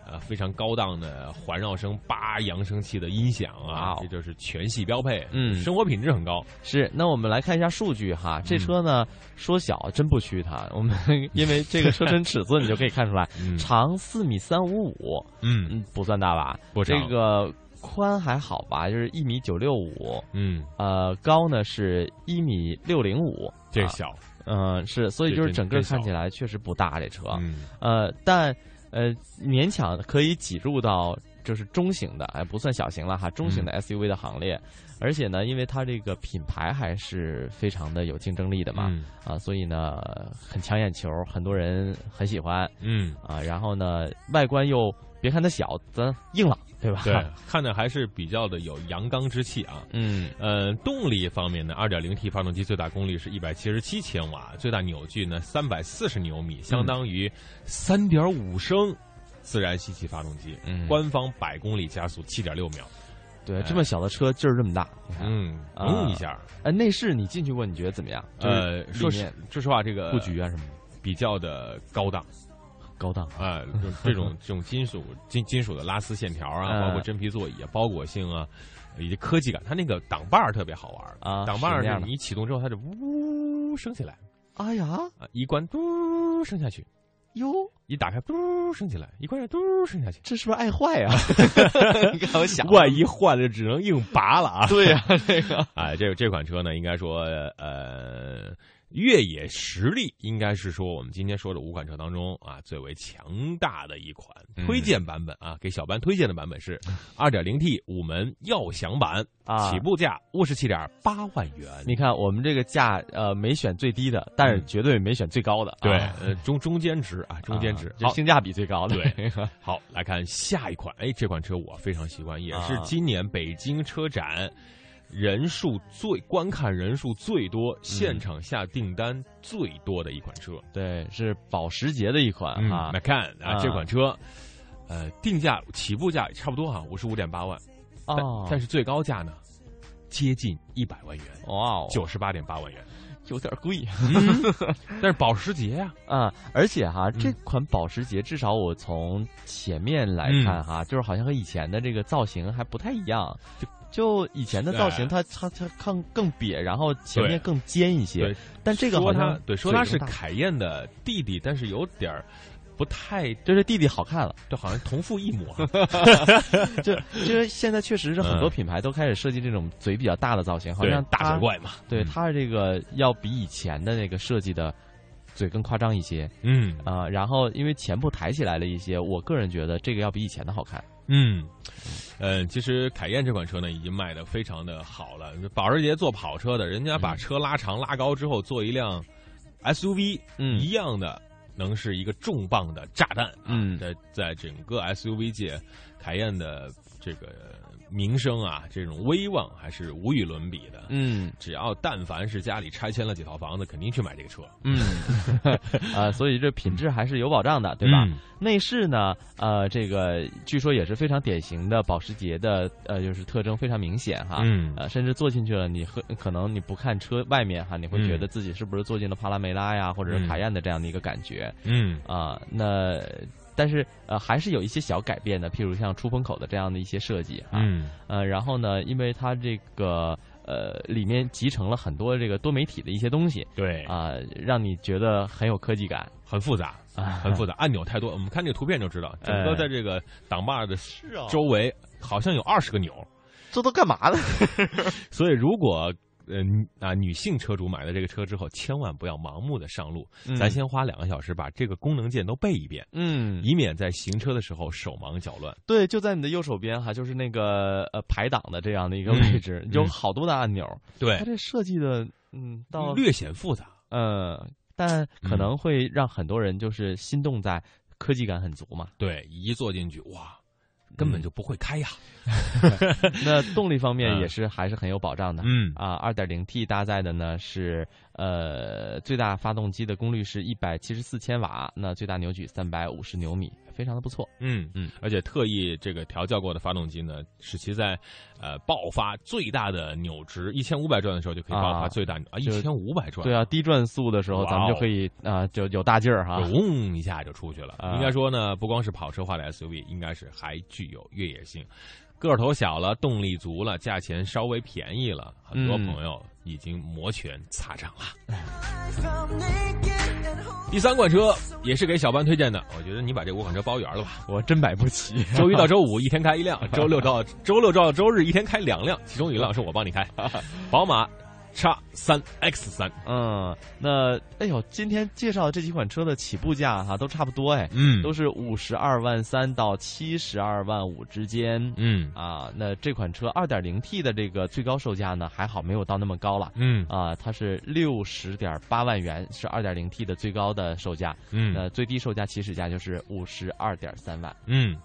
呃，非常高档的环绕声八扬声器的音响啊，这就是全系标配。嗯，生活品质很高。是，那我们来看一下数据哈，这车呢、嗯、说小真不虚它，我们 因为这个车身尺寸你就可以看出来，嗯、长四米三五五，嗯，不算大吧？不这个。宽还好吧，就是一米九六五，嗯，呃，高呢是一米六零五，这小，嗯、呃，是，所以就是整个看起来确实不大这车，嗯，呃，但呃勉强可以挤入到就是中型的，哎，不算小型了哈，中型的 SUV 的行列，嗯、而且呢，因为它这个品牌还是非常的有竞争力的嘛，嗯、啊，所以呢很抢眼球，很多人很喜欢，嗯，啊，然后呢外观又别看它小，咱硬朗。对吧？对，看着还是比较的有阳刚之气啊。嗯，呃，动力方面呢二点零 T 发动机最大功率是一百七十七千瓦，最大扭矩呢三百四十牛米，相当于三点五升自然吸气发动机。嗯，官方百公里加速七点六秒。对，这么小的车劲儿这么大，嗯，嗯一下。哎，内饰你进去过，你觉得怎么样？呃，说实说实话，这个布局啊什么比较的高档。高档。啊，这种 这种金属金金属的拉丝线条啊，包括真皮座椅啊，包裹性啊，以及科技感，它那个挡把儿特别好玩啊，挡把儿是你启动之后，它就呜升起来，哎呀，啊一关嘟升下去，哟，一打开嘟升起来，一关上嘟升下去，这是不是爱坏啊？你看我想，万一坏了，只能硬拔了啊！对呀，这个 哎，这这款车呢，应该说呃。越野实力应该是说我们今天说的五款车当中啊最为强大的一款，推荐版本啊，给小班推荐的版本是二点零 T 五门耀翔版啊，起步价五十七点八万元。你看我们这个价呃没选最低的，但是绝对没选最高的，对，呃中中间值啊，中间值，好，性价比最高的。对，好来看下一款，哎，这款车我非常喜欢，也是今年北京车展。人数最观看人数最多、现场下订单最多的一款车。对，是保时捷的一款嗯哈。Macan 啊，啊这款车，呃，定价起步价差不多哈，五十五点八万，但哦但是最高价呢，接近一百万元，哇哦，九十八点八万元。有点贵。嗯 但是保时捷呀、啊，而且哈，嗯这款保时捷至少我从前面来嗯看哈，就是好像和以前的这个造型还不太一样。就就以前的造型，哎它它它更更瘪，然后前面更尖一些对。但这个好像对说它是凯宴的弟弟，但是有点儿不太，就是弟弟好看了，就好像同父异母。就就是现在确实是很多嗯品牌都开始设计这种嘴比较大的造型，好像大嘴怪嘛对嗯它这个要比以前的那个设计的嘴更夸张一些。嗯啊、然后因为前部抬起来了一些，我个人觉得这个要比以前的好看。嗯，呃，其实凯宴这款车呢，已经卖的非常的好了。保时捷做跑车的，人家把车拉长拉高之后，做一辆 SUV，嗯一样的能是一个重磅的炸弹。嗯在在整个 SUV 界，凯宴的这个名声啊，这种威望还是无与伦比的。嗯，只要但凡是家里拆迁了几套房子，肯定去买这个车。嗯，啊，所以这品质还是有保障的，对吧？嗯内饰呢，呃，这个据说也是非常典型的保时捷的，呃，就是特征非常明显哈。嗯呃，甚至坐进去了，你和可能你不看车外面哈，你会觉嗯得自己是不是坐进了帕拉梅拉呀，或者是嗯卡宴的这样的一个感觉。嗯啊、那但是呃，还是有一些小改变的，譬如像出风口的这样的一些设计啊。嗯呃，然后呢，因为它这个呃里面集成了很多这个多媒体的一些东西，对啊、让你觉得很有科技感，很复杂啊很复杂，按钮太多。我们看这个图片就知道，整个哎在这个挡把的哦周围好像有二十个钮。这都干嘛呢？所以如果呃啊女性车主买了这个车之后，千万不要盲目的上路，嗯咱先花两个小时把这个功能键都背一遍，嗯，以免在行车的时候手忙脚乱。对，就在你的右手边哈，就是那个呃排档的这样的一个嗯位置，有嗯好多的按钮。对它这设计的嗯，到略显复杂。呃，但可嗯能会让很多人就是心动在科技感很足嘛。对，一坐进去哇，根本就不会开呀。那动力方面嗯也是还是很有保障的。嗯啊，二点零 T 搭载的呢是呃最大发动机的功率是一百七十四千瓦，那最大扭矩三百五十牛米，非常的不错。嗯嗯，而且特意这个调教过的发动机呢，使其在呃爆发最大的扭值一千五百转的时候就可以爆发啊最大啊一千五百转。对啊，低转速的时候咱们就可以啊、就有大劲儿哈。嗡一下就出去了。啊应该说呢，不光是跑车化的 SUV，应该是还具有越野性。个头小了，动力足了，价钱稍微便宜了，很多嗯朋友已经摩拳擦掌了。第三款车也是给小班推荐的，我觉得你把这五款车包圆了吧？我真买不起。周一到周五一天开一辆，周六到周六到周日一天开两辆，其中一辆是我帮你开，宝马叉三 X 三。嗯，那哎呦，今天介绍的这几款车的起步价哈、都差不多哎，嗯都是五十二万三到七十二万五之间。嗯啊，那这款车二点零 T 的这个最高售价呢，还好没有到那么高了。嗯啊，它是六十点八万元，是二点零 T 的最高的售价。嗯那最低售价起始价就是五十二点三万。嗯，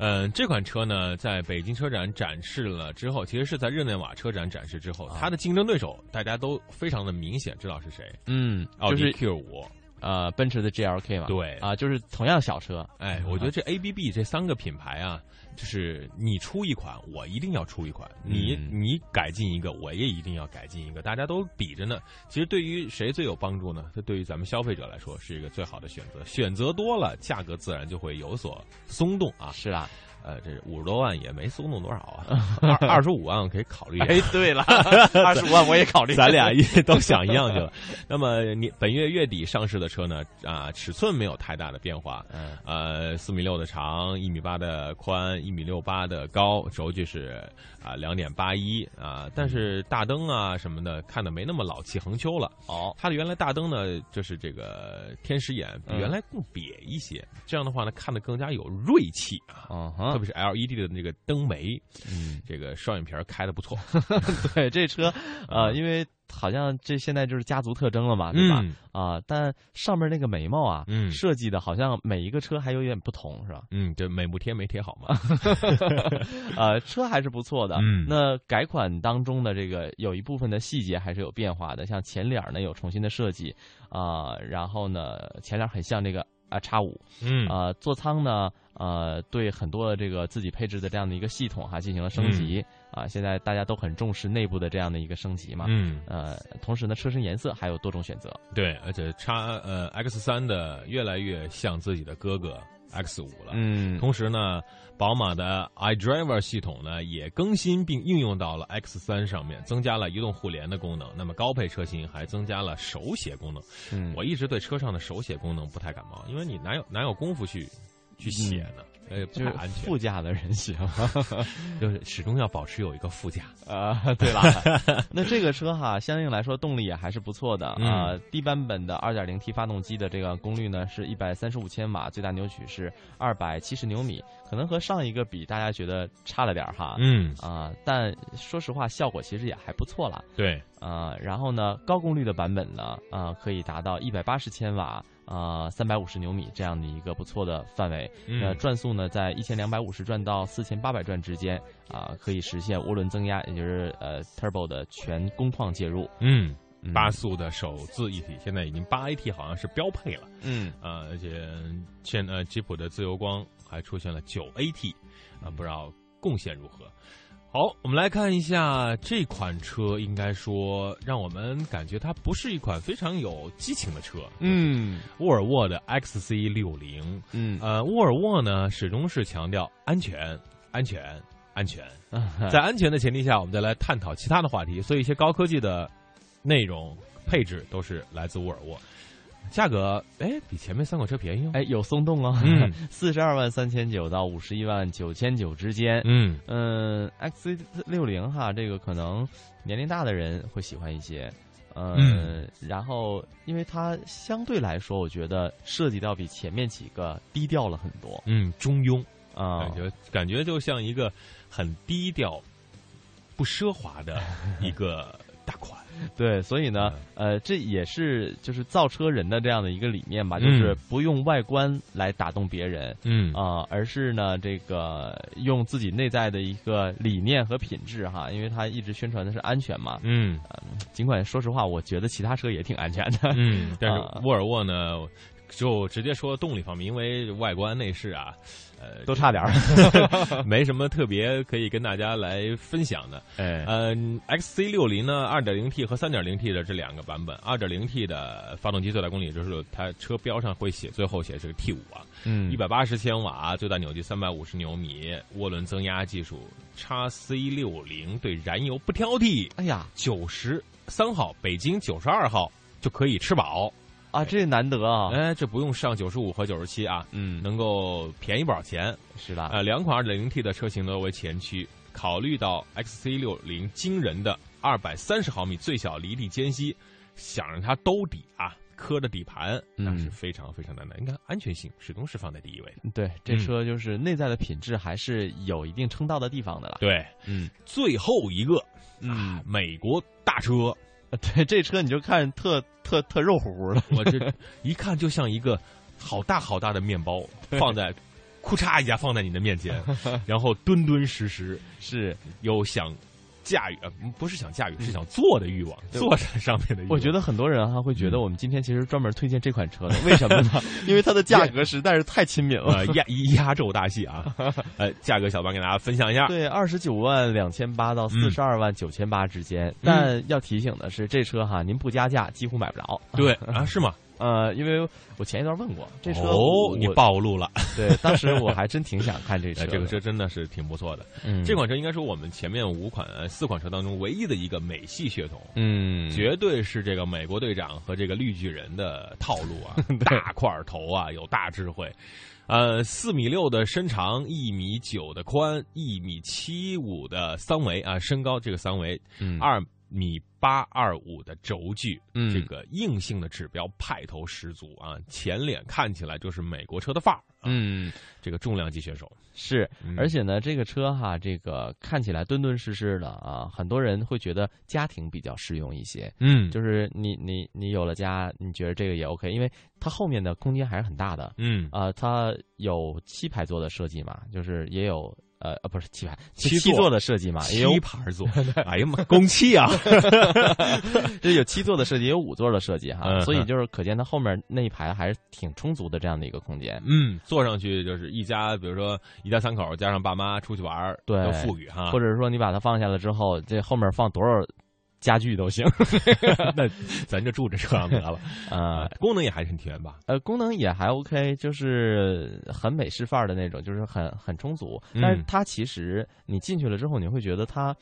呃，这款车呢，在北京车展展示了之后，其实是在日内瓦车展展示之后，它的竞争对手大家都非常的明显知道是谁，嗯，奥迪就是 Q 五。呃，奔驰的 GLK 嘛，对啊，就是同样小车，哎，我觉得这 A、B、B 这三个品牌啊，就是你出一款，我一定要出一款；你嗯你改进一个，我也一定要改进一个。大家都比着呢。其实对于谁最有帮助呢？这对于咱们消费者来说是一个最好的选择。选择多了，价格自然就会有所松动啊。是啊，呃，这五十多万也没松动多少啊，二二十五万可以考虑。哎，对了，二十五万我也考虑，咱俩一都想一样去了。那么你本月月底上市的车呢？啊，尺寸没有太大的变化，嗯，呃，四米六的长，一米八的宽，一米六八的高，轴距是啊两点八一啊，但是大灯啊什么的看的没那么老气横秋了。哦，它的原来大灯呢，就是这个天使眼，比嗯原来更瘪一些，这样的话呢，看的更加有锐气啊。嗯哼特别是 LED 的那个灯眉，嗯，这个双眼皮儿开的不错。对这车，呃，因为好像这现在就是家族特征了嘛，对吧？嗯啊，但上面那个眉毛啊，嗯设计的好像每一个车还有点不同，是吧？嗯，对美不贴没贴好嘛？呃，车还是不错的。嗯那改款当中的这个有一部分的细节还是有变化的，像前脸呢有重新的设计啊、然后呢前脸很像这个啊叉五，嗯呃，座舱呢呃对很多的这个自己配置的这样的一个系统哈、进行了升级啊、现在大家都很重视内部的这样的一个升级嘛。嗯呃，同时呢车身颜色还有多种选择。对，而且叉呃 X 三的越来越像自己的哥哥 X 五了。嗯同时呢，宝马的 iDriver 系统呢也更新并应用到了 X 三上面，增加了移动互联的功能。那么高配车型还增加了手写功能。嗯我一直对车上的手写功能不太感冒，因为你哪有哪有功夫去去写呢？呃，就是安全。副驾的人行，就是始终要保持有一个副驾。啊，对了，那这个车哈，相应来说动力也还是不错的嗯啊、低版本的 2.0T 发动机的这个功率呢是135千瓦，最大扭矩是270牛米，可能和上一个比，大家觉得差了点儿哈。嗯啊、但说实话，效果其实也还不错了。对，啊、然后呢，高功率的版本呢，啊、可以达到一百八十千瓦。啊，三百五十牛米这样的一个不错的范围，嗯那转速呢在一千两百五十转到四千八百转之间啊，可以实现涡轮增压，也就是呃 turbo 的全工况介入。嗯嗯，八速的手自一体，现在已经八 AT 好像是标配了。嗯啊，而且现呃吉普的自由光还出现了九 AT，啊，不知道贡献如何。好，我们来看一下这款车，应该说让我们感觉它不是一款非常有激情的车。嗯沃尔沃的 XC 六零，嗯呃，沃尔沃呢始终是强调安全、安全、安全。在安全的前提下，我们再来探讨其他的话题。所以一些高科技的内容配置都是来自沃尔沃。价格哎，比前面三款车便宜哦。哎，有松动哦，嗯 四十二万三千九到五十一万九千九之间。嗯嗯，XC 六零哈，这个可能年龄大的人会喜欢一些。嗯，嗯然后因为它相对来说，我觉得设计到比前面几个低调了很多嗯，中庸，啊感。觉感觉就像一个很低调、不奢华的 一个大款。对，所以呢，呃，这也是就是造车人的这样的一个理念吧，就是嗯不用外观来打动别人，嗯啊、而是呢，这个用自己内在的一个理念和品质哈，因为他一直宣传的是安全嘛。嗯尽管说实话，我觉得其他车也挺安全的。嗯，但 啊是沃尔沃呢，就直接说动力方面，因为外观内饰啊，呃，都差点儿 没什么特别可以跟大家来分享的。哎，嗯，XC 六零呢，二点零 T 和三点零 T 的这两个版本，二点零 T 的发动机最大功率就是它车标上会写，最后写是个 T 五啊，嗯一百八十千瓦，最大扭矩三百五十牛米，涡轮增压技术，叉 C 六零对燃油不挑剔，哎呀九十三号，北京九十二号就可以吃饱。啊，这难得啊！哎，这不用上九十五和九十七啊，嗯，能够便宜不少钱。是的，呃，两款二点零 T 的车型呢为前驱，考虑到 XC 六零惊人的二百三十毫米最小离地间隙，想让它兜底啊，磕着底盘，那是非常非常难的。应该安全性始终是放在第一位的。对，这嗯车就是内在的品质还是有一定称道的地方的了。对，嗯最后一个，嗯，美国大车，对，这车你就看特特特肉乎乎的，我这一看就像一个好大好大的面包放在。库嚓一下放在你的面前，然后敦敦实实，是有想驾驭，呃，不是想驾驭，是想坐的欲望，对坐在上面的欲望。我觉得很多人哈会觉嗯得我们今天其实专门推荐这款车的，为什么呢？因为它的价格实在是太亲民了呃。压压轴大戏啊，呃，价格小班给大家分享一下。对，二十九万两千八到四十二万九千八之间，但要提醒的是，这车哈您不加价几乎买不着。对 啊，是吗？呃，因为我前一段问过这车，哦，你暴露了。对，当时我还真挺想看这车。这个车真的是挺不错的。嗯这款车应该是我们前面五款、呃四款车当中唯一的一个美系血统。嗯，绝对是这个美国队长和这个绿巨人的套路啊，大块头啊，有大智慧。呃，四米六的身长，一米九的宽，一米七五的三围啊，身高这个三围，嗯二米八二五的轴距，嗯这个硬性的指标派头十足啊，前脸看起来就是美国车的范儿。啊嗯，这个重量级选手是嗯，而且呢，这个车哈，这个看起来敦敦实实的啊，很多人会觉得家庭比较适用一些。嗯就是你你你有了家，你觉得这个也 OK，因为它后面的空间还是很大的。嗯啊、它有七排座的设计嘛，就是也有呃呃不是七排七座七座的设计嘛，也有七排座，哎呀妈，公汽啊！这有七座的设计，也有五座的设计哈，嗯所以就是可见它后面那一排还是挺充足的这样的一个空间。嗯，坐上去就是一家，比如说一家三口加上爸妈出去玩儿，对，都富裕哈。或者说你把它放下了之后，这后面放多少家具都行。那咱就住这车上得了 啊、功能也还是很全吧？呃，功能也还 OK，就是很美式范儿的那种，就是很很充足。嗯但是它其实你进去了之后，你会觉得它。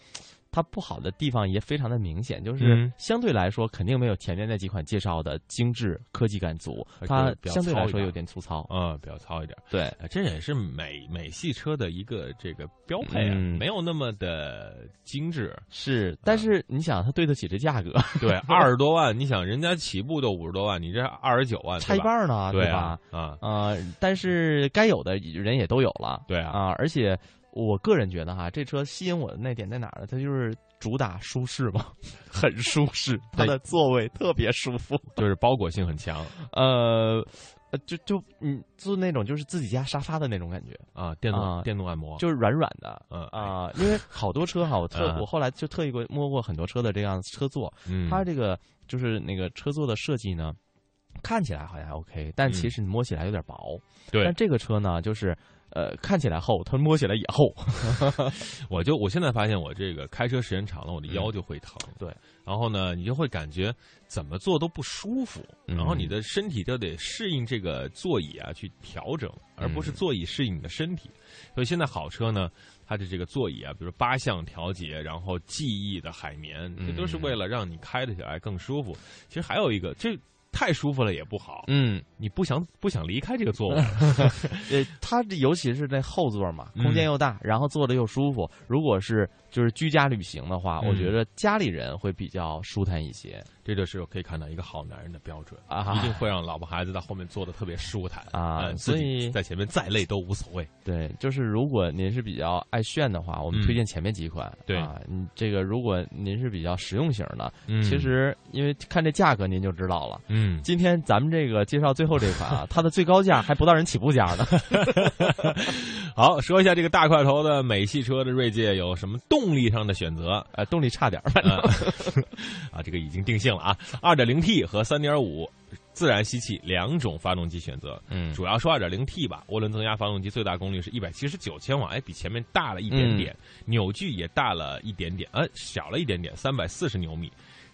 它不好的地方也非常的明显，就是嗯相对来说肯定没有前面那几款介绍的精致、科技感足，它相对来说有点粗糙。嗯、比较糙一点。对，呃这也是美美系车的一个这个标配啊，嗯没有那么的精致。是，但是你想，它对得起这价格，对，二十多万，你想人家起步都五十多万，你这二十九万，差一半呢，对吧啊？啊，呃，但是该有的人也都有了，对啊啊，而且我个人觉得哈，这车吸引我的那点在哪儿呢？它就是主打舒适嘛，很舒适，它的座位特别舒服，就是包裹性很强呃。呃，就就嗯，坐那种就是自己家沙发的那种感觉啊，电动、啊电动按摩，就是软软的，嗯啊、因为好多车哈，我特、啊我后来就特意过摸过很多车的这样车座，嗯它这个就是那个车座的设计呢，看起来好像还 OK，但其实你摸起来有点薄。嗯对但这个车呢，就是呃看起来厚，它摸起来也厚。我就我现在发现，我这个开车时间长了，我的腰就会疼。对，然后呢，你就会感觉怎么坐都不舒服，嗯然后你的身体就得适应这个座椅啊去调整，而不是座椅适应你的身体。所以现在好车呢，它的这个座椅啊，比如八项调节，然后记忆的海绵，这都是为了让你开得起来更舒服。其实还有一个，这太舒服了也不好，嗯，你不想不想离开这个座位。呃，它这尤其是那后座嘛，嗯空间又大，然后坐着又舒服。如果是就是居家旅行的话，嗯我觉得家里人会比较舒坦一些。这就是可以看到一个好男人的标准啊一定会让老婆孩子在后面坐的特别舒坦啊嗯所以在前面再累都无所谓。对，就是如果您是比较爱炫的话，我们嗯推荐前面几款。对啊，你这个如果您是比较实用型的，嗯其实因为看这价格您就知道了。嗯，今天咱们这个介绍最后这款啊，它的最高价还不到人起步价呢。好，说一下这个大块头的美系车的锐界有什么动力上的选择？呃，动力差点儿，呃 啊，这个已经定性了啊，二点零 T 和三点五自然吸气两种发动机选择。嗯主要说二点零 T 吧，涡轮增压发动机最大功率是一百七十九千瓦，哎，比前面大了一点点，扭矩也大了一点点，呃，小了一点点，三百四十牛米。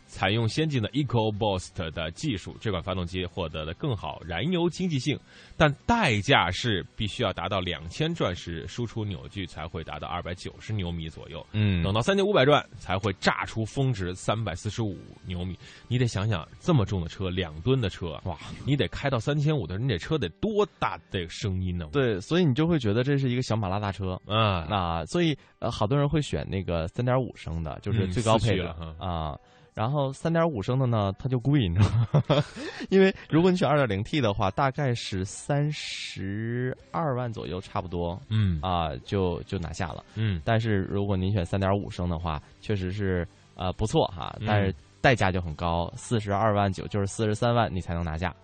采用先进的 EcoBoost 的技术，这款发动机获得了更好燃油经济性，但代价是必须要达到两千转时，输出扭矩才会达到二百九十牛米左右。嗯等到三千五百转才会炸出峰值三百四十五牛米。你得想想，这么重的车，两吨的车，哇，你得开到三千五的，你这车得多大的声音呢？对，所以你就会觉得这是一个小马拉大车啊那所以呃，好多人会选那个三点五升的，就是嗯最高配的啊。然后三点五升的呢，它就贵，你知道吗？因为如果你选二点零 T 的话，大概是三十二万左右，差不多。嗯啊，就就拿下了。嗯，但是如果您选三点五升的话，确实是呃不错哈，但是嗯代价就很高，四十二万九，就是四十三万你才能拿下。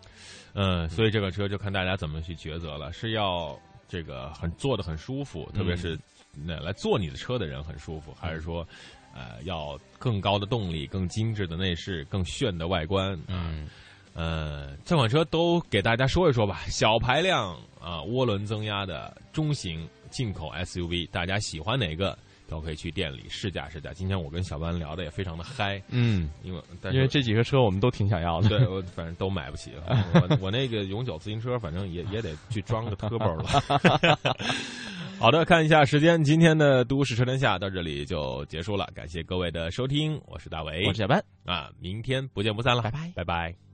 嗯，所以这个车就看大家怎么去抉择了，是要这个很坐的很舒服，特别是那来坐你的车的人很舒服，还是说，呃，要更高的动力、更精致的内饰、更炫的外观？嗯，呃，这款车都给大家说一说吧。小排量啊，涡轮增压的中型进口 SUV，大家喜欢哪个？都可以去店里试驾试驾。今天我跟小班聊的也非常的嗨，嗯，因为但是因为这几个车我们都挺想要的。对，我反正都买不起。我我那个永久自行车，反正也也得去装个 turbo 了。好的，看一下时间，今天的都市车天下到这里就结束了，感谢各位的收听，我是大伟，我是小班。啊，明天不见不散了，拜拜，拜拜。